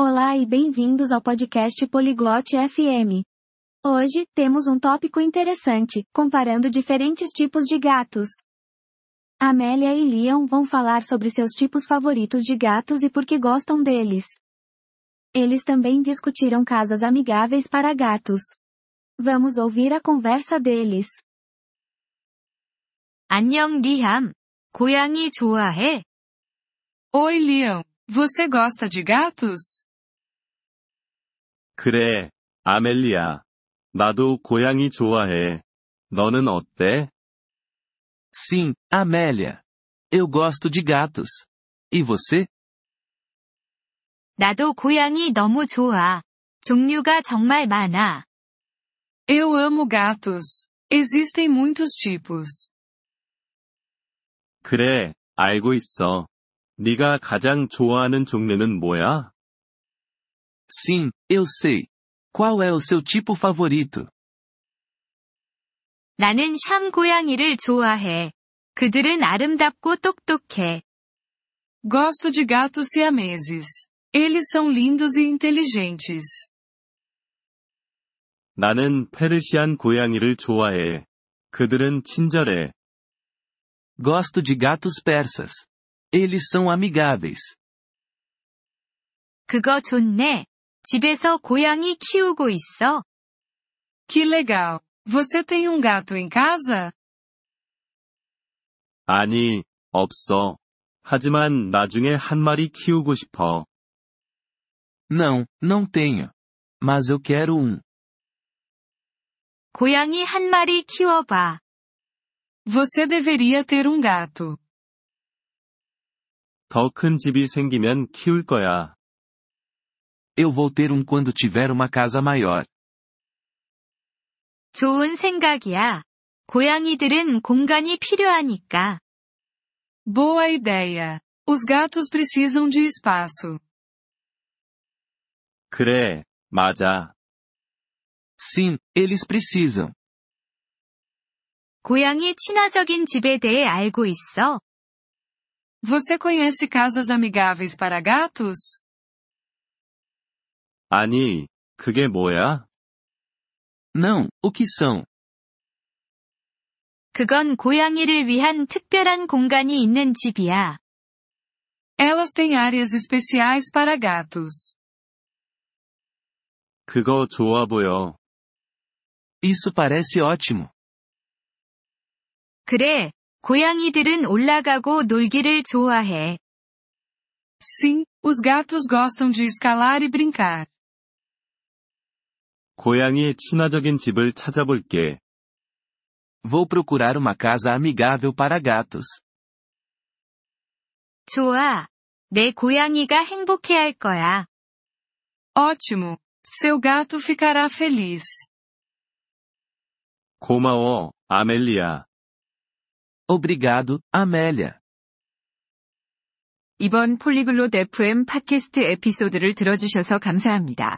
Olá e bem-vindos ao podcast Poliglote FM. Hoje, temos um tópico interessante, comparando diferentes tipos de gatos. Amélia e Leon vão falar sobre seus tipos favoritos de gatos e por que gostam deles. Eles também discutiram casas amigáveis para gatos. Vamos ouvir a conversa deles. 안녕 리함. 고양이 좋아해? Oi, Leon. Você gosta de gatos? 그래, 아멜리아. 나도 고양이 좋아해. 너는 어때? Sim, Amélia. Eu gosto de gatos. E você? 나도 고양이 너무 좋아. 종류가 정말 많아. Eu amo gatos. Existem muitos tipos. 그래, 알고 있어. 네가 가장 좋아하는 종류는 뭐야? Sim, eu sei. Qual é o seu tipo favorito? 나는 샴 고양이를 좋아해. 그들은 아름답고 똑똑해. Gosto de gatos siameses. Eles são lindos e inteligentes. 나는 페르시안 고양이를 좋아해. 그들은 친절해. Gosto de gatos persas. Eles são amigáveis. 그거 좋네. 집에서 고양이 키우고 있어? Que legal. Você tem um gato em casa? 아니, 없어. 하지만 나중에 한 마리 키우고 싶어. Não, não tenho. Mas eu quero um. 고양이 한 마리 키워봐. Você deveria ter um gato. 더 큰 집이 생기면 키울 거야. Eu vou ter um quando tiver uma casa maior. 좋은 생각이야. 고양이들은 공간이 필요하니까. Boa ideia. Os gatos precisam de espaço. 그래, 맞아. Sim, eles precisam. 고양이 친화적인 집에 대해 알고 있어? Você conhece casas amigáveis para gatos? 아니, 그게 뭐야? Não, o que são? 그건 고양이를 위한 특별한 공간이 있는 집이야. Elas têm áreas especiais para gatos. 그거 좋아 보여. Isso parece ótimo. 그래, 고양이들은 올라가고 놀기를 좋아해. Sim, os gatos gostam de escalar e brincar. 고양이의 친화적인 집을 찾아볼게. Vou procurar uma casa amigável para gatos. 좋아. 내 고양이가 행복해할 거야. Ótimo. Seu gato ficará feliz. 고마워, 아멜리아. Obrigado, Amélia. 이번 폴리글롯 FM 팟캐스트 에피소드를 들어주셔서 감사합니다.